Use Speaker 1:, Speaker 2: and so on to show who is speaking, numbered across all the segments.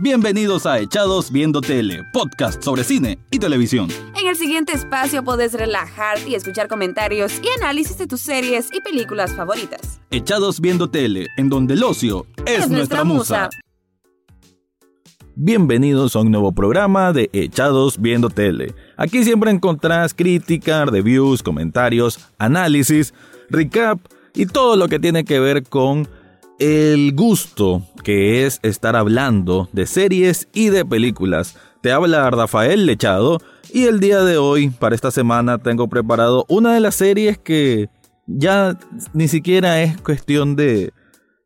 Speaker 1: Bienvenidos a Echados Viendo Tele, podcast sobre cine y televisión.
Speaker 2: En el siguiente espacio podés relajarte y escuchar comentarios y análisis de tus series y películas favoritas.
Speaker 1: Echados Viendo Tele, en donde el ocio es, nuestra, musa. Bienvenidos a un nuevo programa de Echados Viendo Tele. Aquí siempre encontrás crítica, reviews, comentarios, análisis, recap y todo lo que tiene que ver con el gusto que es estar hablando de series y de películas. Te habla Rafael Lechado y el día de hoy, para esta semana, tengo preparado una de las series que ya ni siquiera es cuestión de,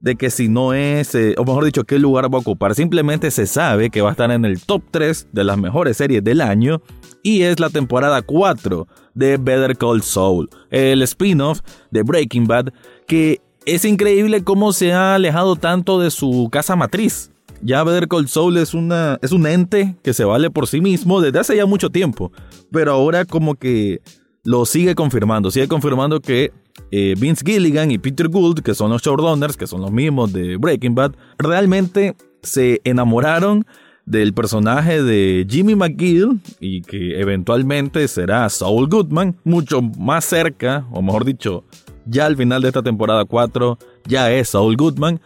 Speaker 1: de que si no es, eh, o mejor dicho, qué lugar va a ocupar. Simplemente se sabe que va a estar en el top 3 de las mejores series del año y es la temporada 4 de Better Call Saul, el spin-off de Breaking Bad que es increíble cómo se ha alejado tanto de su casa matriz. Ya Better Call es un ente que se vale por sí mismo desde hace ya mucho tiempo. Pero ahora como que lo sigue confirmando. Sigue confirmando que eh, Vince Gilligan y Peter Gould, que son los showrunners, que son los mismos de Breaking Bad, realmente se enamoraron del personaje de Jimmy McGill y que eventualmente será Saul Goodman, mucho más cerca, o mejor dicho, ya al final de esta temporada 4 ya es Saul Goodman,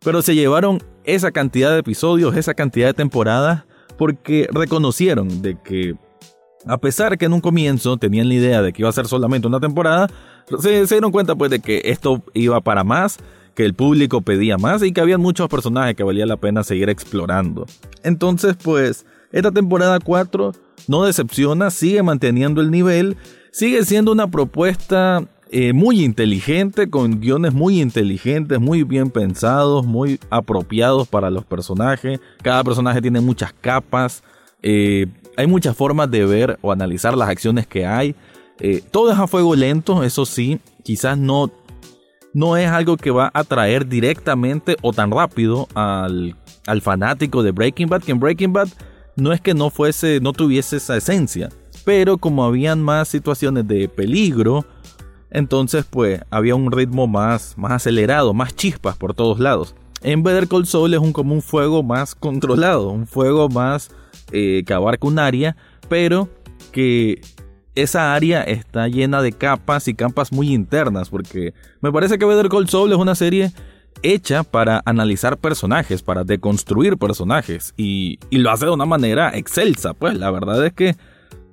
Speaker 1: pero se llevaron esa cantidad de episodios, esa cantidad de temporadas, porque reconocieron de que a pesar que en un comienzo tenían la idea de que iba a ser solamente una temporada, se, dieron cuenta pues de que esto iba para más, que el público pedía más y que había muchos personajes que valía la pena seguir explorando. Entonces pues esta temporada 4 no decepciona, sigue manteniendo el nivel, sigue siendo una propuesta eh, muy inteligente, con guiones muy inteligentes, muy bien pensados, muy apropiados para los personajes. Cada personaje tiene muchas capas. Eh, hay muchas formas de ver o analizar las acciones que hay. Eh, todo es a fuego lento, eso sí, quizás no, no es algo que va a atraer directamente o tan rápido al, al fanático de Breaking Bad, que en Breaking Bad no es que no fuese, no tuviese esa esencia, pero como habían más situaciones de peligro, entonces, pues, había un ritmo más, más acelerado, más chispas por todos lados. En Better Call Saul es un, como un fuego más controlado, un fuego más eh, que abarca un área, pero que esa área está llena de capas y capas muy internas, porque me parece que Better Call Saul es una serie hecha para analizar personajes, para deconstruir personajes, y, y lo hace de una manera excelsa, pues la verdad es que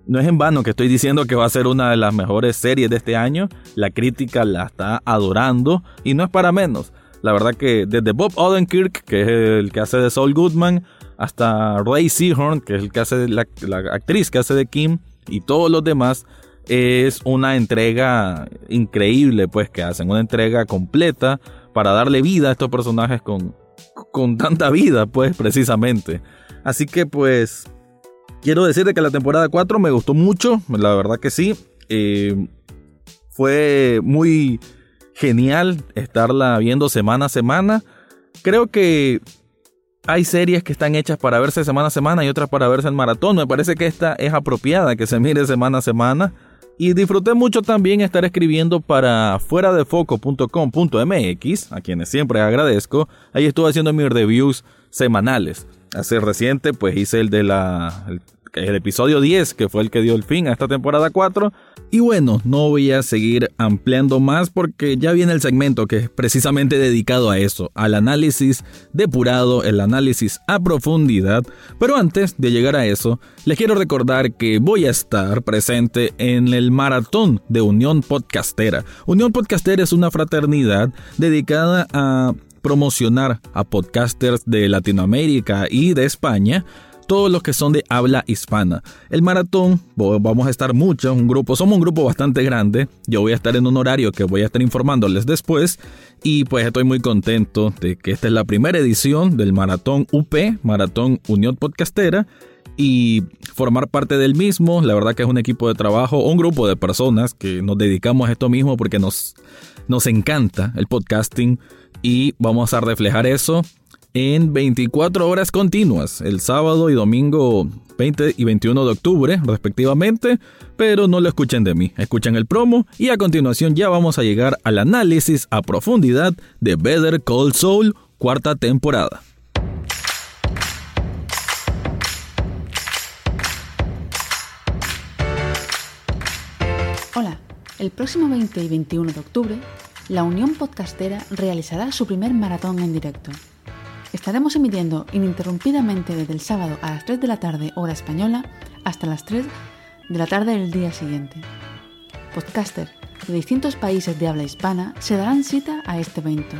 Speaker 1: no es en vano que estoy diciendo que va a ser una de las mejores series de este año. La crítica la está adorando y no es para menos. La verdad que desde Bob Odenkirk, que es el que hace de Saul Goodman, hasta Ray Seahorn, que es el que hace la, la actriz que hace de Kim, y todos los demás, es una entrega increíble, pues que hacen una entrega completa para darle vida a estos personajes con, con tanta vida, pues precisamente. Así que pues Quiero decirte que la temporada 4 me gustó mucho, la verdad que sí. Eh, fue muy genial estarla viendo semana a semana. Creo que hay series que están hechas para verse semana a semana y otras para verse en maratón. Me parece que esta es apropiada, que se mire semana a semana. Y disfruté mucho también estar escribiendo para fuera de foco.com.mx, a quienes siempre agradezco. Ahí estuve haciendo mis reviews semanales. Hace reciente, pues hice el de la, el episodio 10, que fue el que dio el fin a esta temporada 4. Y bueno, no voy a seguir ampliando más porque ya viene el segmento que es precisamente dedicado a eso, al análisis depurado, el análisis a profundidad. Pero antes de llegar a eso, les quiero recordar que voy a estar presente en el maratón de Unión Podcastera. Unión Podcastera es una fraternidad dedicada a promocionar a podcasters de Latinoamérica y de España todos los que son de habla hispana. El maratón, vamos a estar muchos, un grupo, somos un grupo bastante grande. Yo voy a estar en un horario que voy a estar informándoles después. Y pues estoy muy contento de que esta es la primera edición del Maratón UP, Maratón Unión Podcastera y formar parte del mismo. La verdad que es un equipo de trabajo, un grupo de personas que nos dedicamos a esto mismo porque nos, nos encanta el podcasting y vamos a reflejar eso en 24 horas continuas, el sábado y domingo 20 y 21 de octubre, respectivamente, pero no lo escuchen de mí, escuchen el promo y a continuación ya vamos a llegar al análisis a profundidad de Better Call Saul, cuarta temporada.
Speaker 3: Hola, el próximo 20 y 21 de octubre, la Unión Podcastera realizará su primer maratón en directo. Estaremos emitiendo ininterrumpidamente desde el sábado a las 3 de la tarde hora española hasta las 3 de la tarde del día siguiente. Podcaster de distintos países de habla hispana se darán cita a este evento.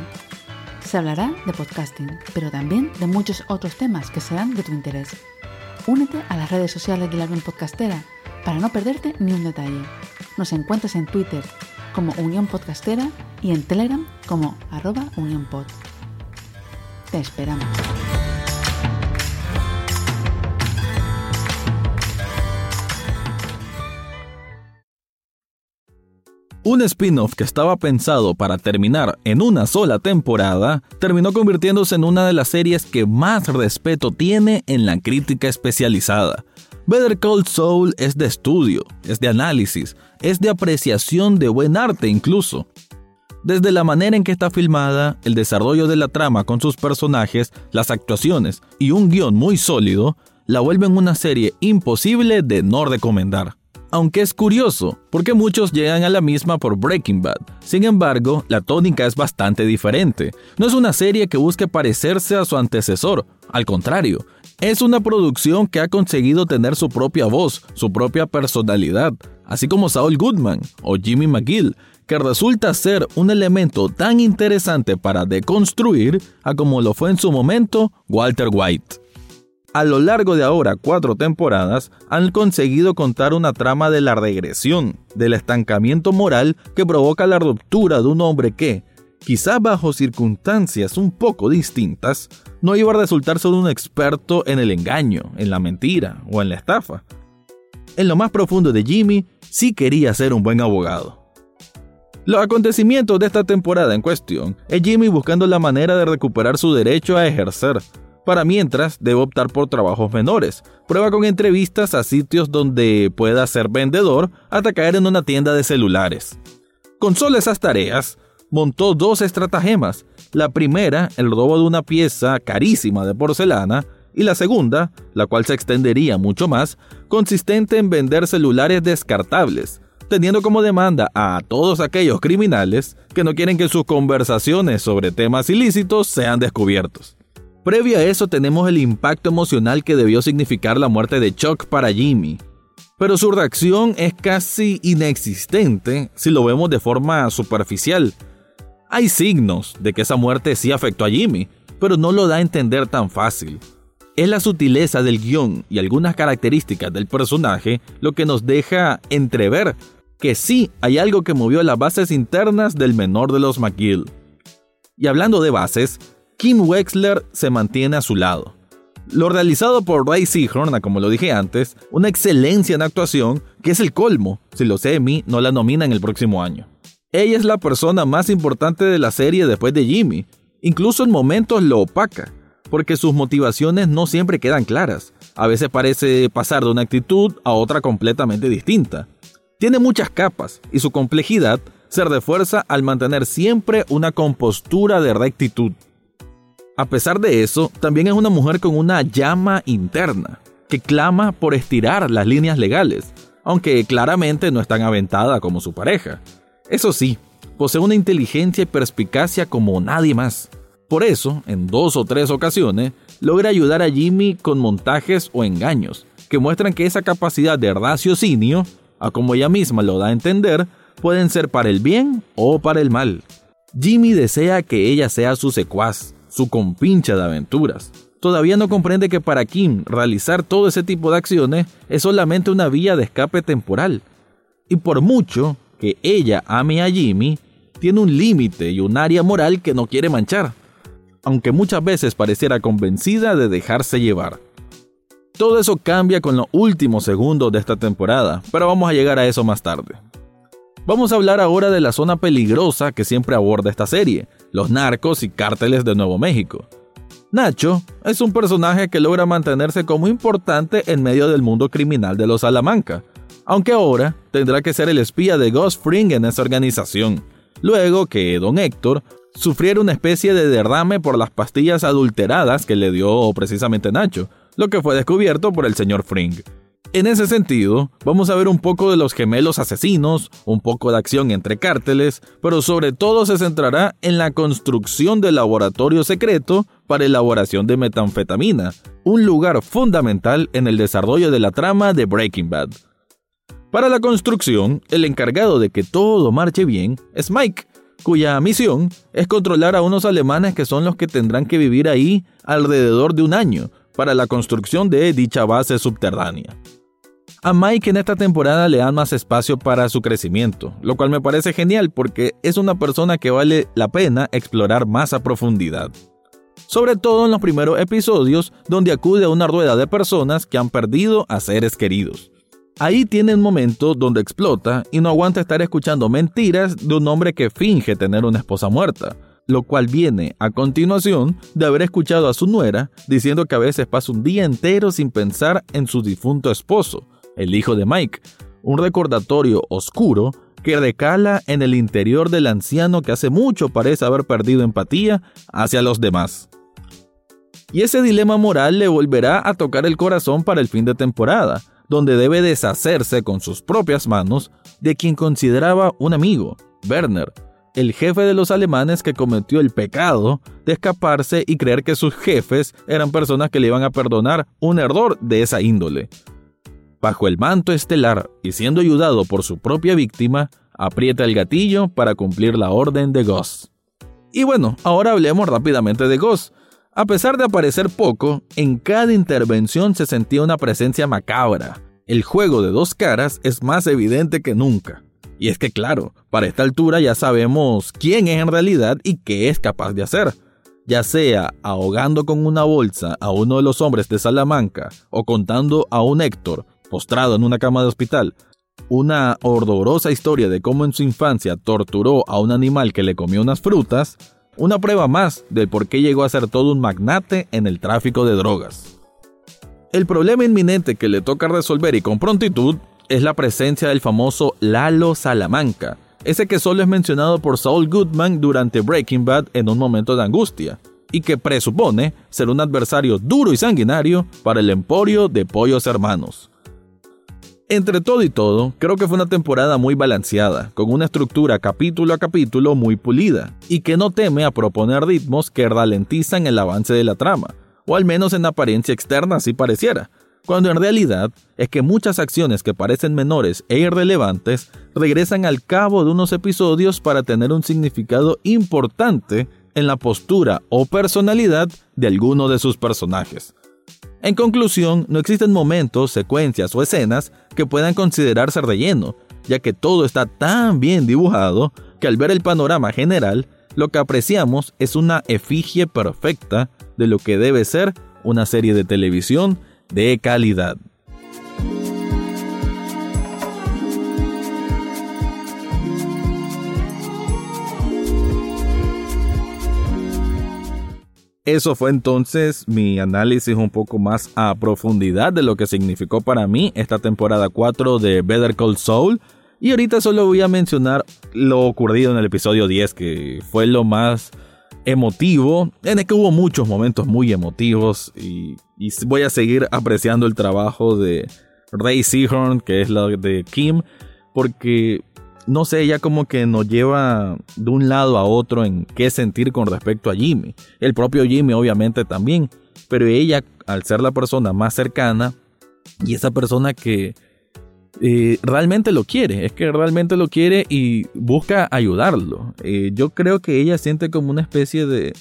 Speaker 3: Se hablará de podcasting, pero también de muchos otros temas que serán de tu interés. Únete a las redes sociales de la Unión Podcastera para no perderte ni un detalle. Nos encuentras en Twitter como Unión Podcastera y en Telegram como arroba unionpod. Te esperamos.
Speaker 1: Un spin-off que estaba pensado para terminar en una sola temporada, terminó convirtiéndose en una de las series que más respeto tiene en la crítica especializada. Better Call Saul es de estudio, es de análisis, es de apreciación de buen arte incluso. Desde la manera en que está filmada, el desarrollo de la trama con sus personajes, las actuaciones y un guion muy sólido, la vuelven una serie imposible de no recomendar. Aunque es curioso, porque muchos llegan a la misma por Breaking Bad. Sin embargo, la tónica es bastante diferente. No es una serie que busque parecerse a su antecesor, al contrario, es una producción que ha conseguido tener su propia voz, su propia personalidad, así como Saul Goodman o Jimmy McGill, que resulta ser un elemento tan interesante para deconstruir a como lo fue en su momento Walter White. A lo largo de ahora cuatro temporadas han conseguido contar una trama de la regresión, del estancamiento moral que provoca la ruptura de un hombre que, quizá bajo circunstancias un poco distintas, no iba a resultar solo un experto en el engaño, en la mentira o en la estafa. En lo más profundo de Jimmy, sí quería ser un buen abogado. Los acontecimientos de esta temporada en cuestión es Jimmy buscando la manera de recuperar su derecho a ejercer. Para mientras, debe optar por trabajos menores. Prueba con entrevistas a sitios donde pueda ser vendedor hasta caer en una tienda de celulares. Con solo esas tareas, montó dos estratagemas. La primera, el robo de una pieza carísima de porcelana, y la segunda, la cual se extendería mucho más, consistente en vender celulares descartables, teniendo como demanda a todos aquellos criminales que no quieren que sus conversaciones sobre temas ilícitos sean descubiertos. Previo a eso tenemos el impacto emocional que debió significar la muerte de Chuck para Jimmy. Pero su reacción es casi inexistente si lo vemos de forma superficial. Hay signos de que esa muerte sí afectó a Jimmy, pero no lo da a entender tan fácil. Es la sutileza del guion y algunas características del personaje lo que nos deja entrever que sí hay algo que movió las bases internas del menor de los McGill. Y hablando de bases, Kim Wexler se mantiene a su lado. Lo realizado por Ray Seahorn, como lo dije antes, una excelencia en actuación que es el colmo si los Emmy no la nominan el próximo año. Ella es la persona más importante de la serie después de Jimmy, incluso en momentos lo opaca, porque sus motivaciones no siempre quedan claras. A veces parece pasar de una actitud a otra completamente distinta. Tiene muchas capas y su complejidad se refuerza al mantener siempre una compostura de rectitud. A pesar de eso, también es una mujer con una llama interna, que clama por estirar las líneas legales, aunque claramente no es tan aventada como su pareja. Eso sí, posee una inteligencia y perspicacia como nadie más. Por eso, en dos o tres ocasiones, logra ayudar a Jimmy con montajes o engaños, que muestran que esa capacidad de raciocinio, a como ella misma lo da a entender, pueden ser para el bien o para el mal. Jimmy desea que ella sea su secuaz, su compincha de aventuras. Todavía no comprende que para Kim realizar todo ese tipo de acciones es solamente una vía de escape temporal. Y por mucho que ella ame a Jimmy, tiene un límite y un área moral que no quiere manchar, aunque muchas veces pareciera convencida de dejarse llevar. Todo eso cambia con los últimos segundos de esta temporada, pero vamos a llegar a eso más tarde. Vamos a hablar ahora de la zona peligrosa que siempre aborda esta serie, los narcos y cárteles de Nuevo México. Nacho es un personaje que logra mantenerse como importante en medio del mundo criminal de los Salamanca, aunque ahora tendrá que ser el espía de Ghost Fring en esa organización, luego que don Héctor sufriera una especie de derrame por las pastillas adulteradas que le dio precisamente Nacho, lo que fue descubierto por el señor Fring. En ese sentido, vamos a ver un poco de los gemelos asesinos, un poco de acción entre cárteles, pero sobre todo se centrará en la construcción del laboratorio secreto para elaboración de metanfetamina, un lugar fundamental en el desarrollo de la trama de Breaking Bad. Para la construcción, el encargado de que todo marche bien es Mike, cuya misión es controlar a unos alemanes que son los que tendrán que vivir ahí alrededor de un año para la construcción de dicha base subterránea. A Mike en esta temporada le dan más espacio para su crecimiento, lo cual me parece genial porque es una persona que vale la pena explorar más a profundidad. Sobre todo en los primeros episodios donde acude a una rueda de personas que han perdido a seres queridos. Ahí tiene un momento donde explota y no aguanta estar escuchando mentiras de un hombre que finge tener una esposa muerta, lo cual viene a continuación de haber escuchado a su nuera diciendo que a veces pasa un día entero sin pensar en su difunto esposo, el hijo de Mike, un recordatorio oscuro que recala en el interior del anciano que hace mucho parece haber perdido empatía hacia los demás. Y ese dilema moral le volverá a tocar el corazón para el fin de temporada, donde debe deshacerse con sus propias manos de quien consideraba un amigo, Werner, el jefe de los alemanes que cometió el pecado de escaparse y creer que sus jefes eran personas que le iban a perdonar un error de esa índole. Bajo el manto estelar y siendo ayudado por su propia víctima, aprieta el gatillo para cumplir la orden de Goss. Y bueno, ahora hablemos rápidamente de Goss. A pesar de aparecer poco, en cada intervención se sentía una presencia macabra. El juego de dos caras es más evidente que nunca. Y es que claro, para esta altura ya sabemos quién es en realidad y qué es capaz de hacer. Ya sea ahogando con una bolsa a uno de los hombres de Salamanca o contando a un Héctor postrado en una cama de hospital, una horrorosa historia de cómo en su infancia torturó a un animal que le comió unas frutas, una prueba más de por qué llegó a ser todo un magnate en el tráfico de drogas. El problema inminente que le toca resolver y con prontitud es la presencia del famoso Lalo Salamanca, ese que solo es mencionado por Saul Goodman durante Breaking Bad en un momento de angustia, y que presupone ser un adversario duro y sanguinario para el emporio de pollos hermanos. Entre todo y todo, creo que fue una temporada muy balanceada, con una estructura capítulo a capítulo muy pulida, y que no teme a proponer ritmos que ralentizan el avance de la trama, o al menos en apariencia externa así pareciera, cuando en realidad es que muchas acciones que parecen menores e irrelevantes regresan al cabo de unos episodios para tener un significado importante en la postura o personalidad de alguno de sus personajes. En conclusión, no existen momentos, secuencias o escenas que puedan considerarse relleno, ya que todo está tan bien dibujado que al ver el panorama general, lo que apreciamos es una efigie perfecta de lo que debe ser una serie de televisión de calidad. Eso fue entonces mi análisis un poco más a profundidad de lo que significó para mí esta temporada 4 de Better Call Saul. Y ahorita solo voy a mencionar lo ocurrido en el episodio 10, que fue lo más emotivo, en el que hubo muchos momentos muy emotivos y, voy a seguir apreciando el trabajo de Ray Seahorn, que es la de Kim, porque no sé, ella como que nos lleva de un lado a otro en qué sentir con respecto a Jimmy. El propio Jimmy obviamente también, pero ella al ser la persona más cercana y esa persona que eh, realmente lo quiere, es que realmente lo quiere y busca ayudarlo. Eh, yo creo que ella siente como una especie de,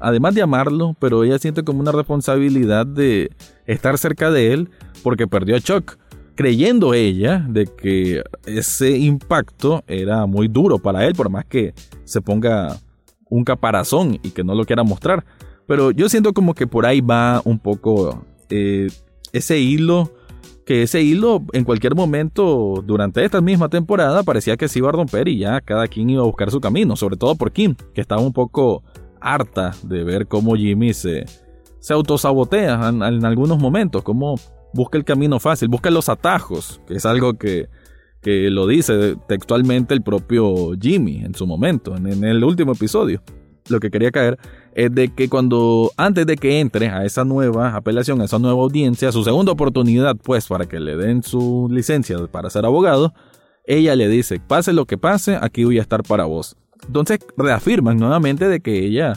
Speaker 1: además de amarlo, pero ella siente como una responsabilidad de estar cerca de él porque perdió a Chuck creyendo ella de que ese impacto era muy duro para él, por más que se ponga un caparazón y que no lo quiera mostrar. Pero yo siento como que por ahí va un poco eh, ese hilo, que ese hilo en cualquier momento durante esta misma temporada parecía que se iba a romper y ya cada quien iba a buscar su camino, sobre todo por Kim, que estaba un poco harta de ver cómo Jimmy se, se autosabotea en, en algunos momentos, como busca el camino fácil, busca los atajos, que es algo que, lo dice textualmente el propio Jimmy en su momento, en, el último episodio. Lo que quería caer es de que cuando, antes de que entre a esa nueva apelación, a esa nueva audiencia, su segunda oportunidad, pues, para que le den su licencia para ser abogado, ella le dice, pase lo que pase, aquí voy a estar para vos. Entonces reafirman nuevamente de que ella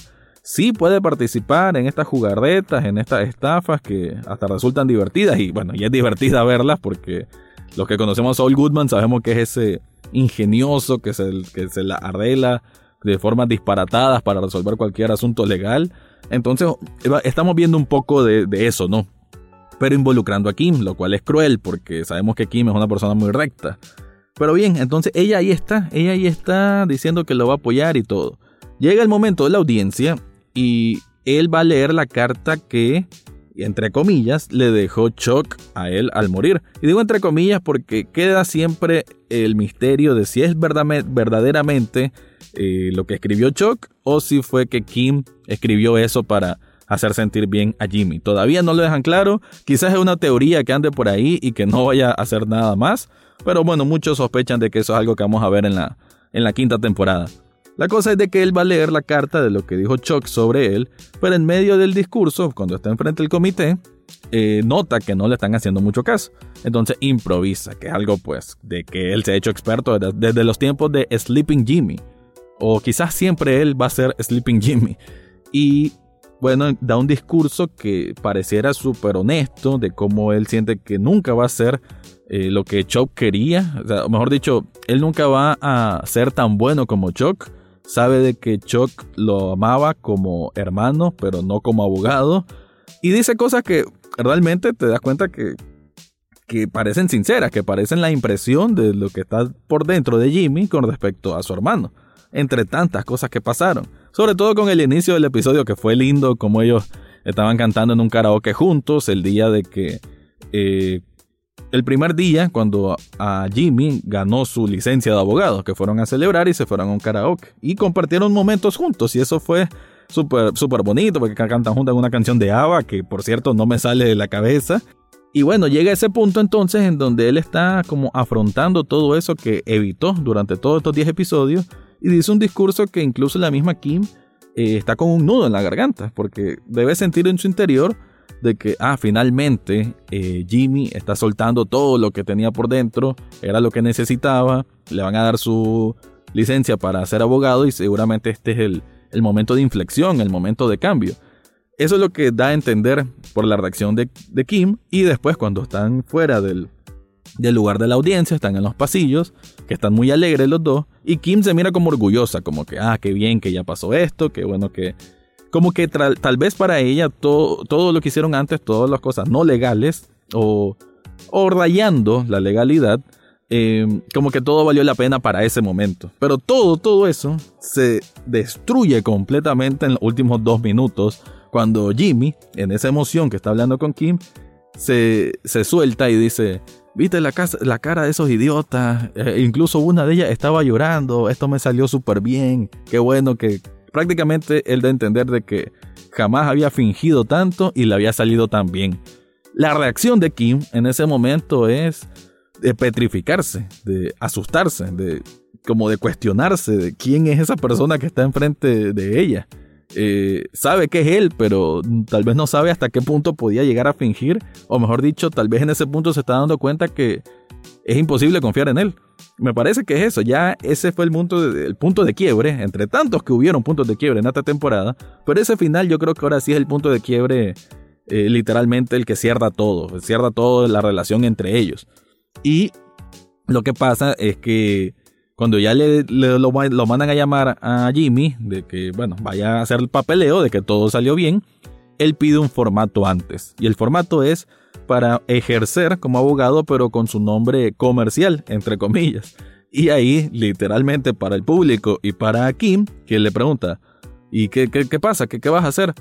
Speaker 1: sí puede participar en estas jugarretas, en estas estafas que hasta resultan divertidas y bueno, y es divertida verlas porque los que conocemos a Saul Goodman sabemos que es ese ingenioso que se, que se la arregla de formas disparatadas para resolver cualquier asunto legal. Entonces estamos viendo un poco de, de eso, ¿no? Pero involucrando a Kim, lo cual es cruel porque sabemos que Kim es una persona muy recta. Pero bien, entonces ella ahí está, ella ahí está diciendo que lo va a apoyar y todo. Llega el momento de la audiencia y él va a leer la carta que, entre comillas, le dejó Chuck a él al morir. Y digo entre comillas porque queda siempre el misterio de si es verdaderamente eh, lo que escribió Chuck o si fue que Kim escribió eso para hacer sentir bien a Jimmy. Todavía no lo dejan claro, quizás es una teoría que ande por ahí y que no vaya a hacer nada más, pero bueno, muchos sospechan de que eso es algo que vamos a ver en la, en la quinta temporada. La cosa es de que él va a leer la carta de lo que dijo Chuck sobre él, pero en medio del discurso, cuando está enfrente del comité, eh, nota que no le están haciendo mucho caso. Entonces improvisa, que es algo pues de que él se ha hecho experto desde, los tiempos de Sleeping Jimmy. O quizás siempre él va a ser Sleeping Jimmy. Y bueno, da un discurso que pareciera súper honesto de cómo él siente que nunca va a ser eh, lo que Chuck quería. O, mejor dicho, él nunca va a ser tan bueno como Chuck sabe de que Chuck lo amaba como hermano, pero no como abogado. Y dice cosas que realmente te das cuenta que, que parecen sinceras, que parecen la impresión de lo que está por dentro de Jimmy con respecto a su hermano. Entre tantas cosas que pasaron. Sobre todo con el inicio del episodio que fue lindo, como ellos estaban cantando en un karaoke juntos el día de que eh, el primer día, cuando a Jimmy ganó su licencia de abogado, que fueron a celebrar y se fueron a un karaoke. Y compartieron momentos juntos, y eso fue súper super bonito, porque cantan juntos una canción de Ava, que por cierto no me sale de la cabeza. Y bueno, llega ese punto entonces en donde él está como afrontando todo eso que evitó durante todos estos 10 episodios, y dice un discurso que incluso la misma Kim eh, está con un nudo en la garganta, porque debe sentir en su interior de que, ah, finalmente eh, Jimmy está soltando todo lo que tenía por dentro, era lo que necesitaba, le van a dar su licencia para ser abogado y seguramente este es el, el momento de inflexión, el momento de cambio. Eso es lo que da a entender por la reacción de, de Kim y después cuando están fuera del, del lugar de la audiencia, están en los pasillos, que están muy alegres los dos, y Kim se mira como orgullosa, como que, ah, qué bien que ya pasó esto, qué bueno que como que tal vez para ella todo, lo que hicieron antes, todas las cosas no legales o, rayando la legalidad, eh, como que todo valió la pena para ese momento. Pero todo, todo eso se destruye completamente en los últimos dos minutos cuando Jimmy, en esa emoción que está hablando con Kim, se, suelta y dice, viste la cara de esos idiotas, eh, incluso una de ellas estaba llorando, esto me salió súper bien, qué bueno que Prácticamente él da a entender de que jamás había fingido tanto y le había salido tan bien. La reacción de Kim en ese momento es de petrificarse, de asustarse, de como de cuestionarse de quién es esa persona que está enfrente de ella. Eh, sabe que es él, pero tal vez no sabe hasta qué punto podía llegar a fingir, o mejor dicho, tal vez en ese punto se está dando cuenta que es imposible confiar en él. Me parece que es eso, ya ese fue el punto, de, punto de quiebre, entre tantos que hubieron puntos de quiebre en esta temporada, pero ese final yo creo que ahora sí es el punto de quiebre eh, literalmente el que cierra todo, cierra toda la relación entre ellos. Y lo que pasa es que cuando ya le, lo, mandan a llamar a Jimmy, de que, bueno, vaya a hacer el papeleo, de que todo salió bien, él pide un formato antes. Y el formato es para ejercer como abogado, pero con su nombre comercial, entre comillas. Y ahí, literalmente, para el público y para Kim, que le pregunta, ¿y qué, qué, pasa? ¿Qué, ¿Qué vas a hacer?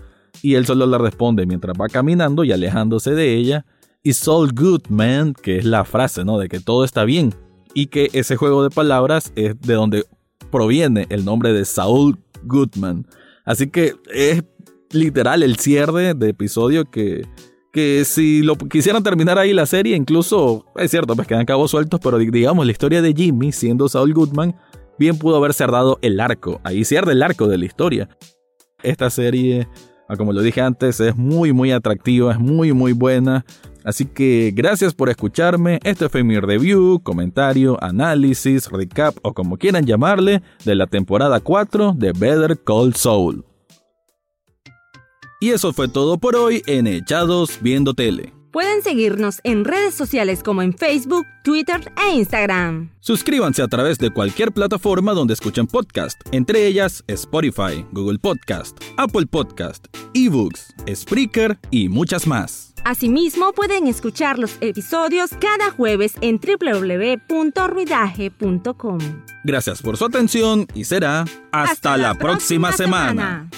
Speaker 1: Y él solo le responde mientras va caminando y alejándose de ella, It's all good, man, que es la frase, ¿no? De que todo está bien. Y que ese juego de palabras es de donde proviene el nombre de Saul Goodman. Así que es literal el cierre de episodio que que si lo quisieran terminar ahí la serie, incluso, es cierto, pues quedan cabos sueltos, pero digamos, la historia de Jimmy siendo Saul Goodman, bien pudo haber cerrado el arco, ahí cierra el arco de la historia. Esta serie, ah, como lo dije antes, es muy muy atractiva, es muy muy buena. Así que gracias por escucharme. Este fue mi review, comentario, análisis, recap o como quieran llamarle de la temporada 4 de Better Call Saul. Y eso fue todo por hoy en Echados Viendo Tele.
Speaker 4: Pueden seguirnos en redes sociales como en Facebook, Twitter e Instagram.
Speaker 1: Suscríbanse a través de cualquier plataforma donde escuchen podcast, entre ellas Spotify, Google Podcast, Apple Podcast, eBooks, Spreaker y muchas más.
Speaker 4: Asimismo, pueden escuchar los episodios cada jueves en www.ruidaje.com.
Speaker 1: Gracias por su atención y será hasta, la, próxima, semana.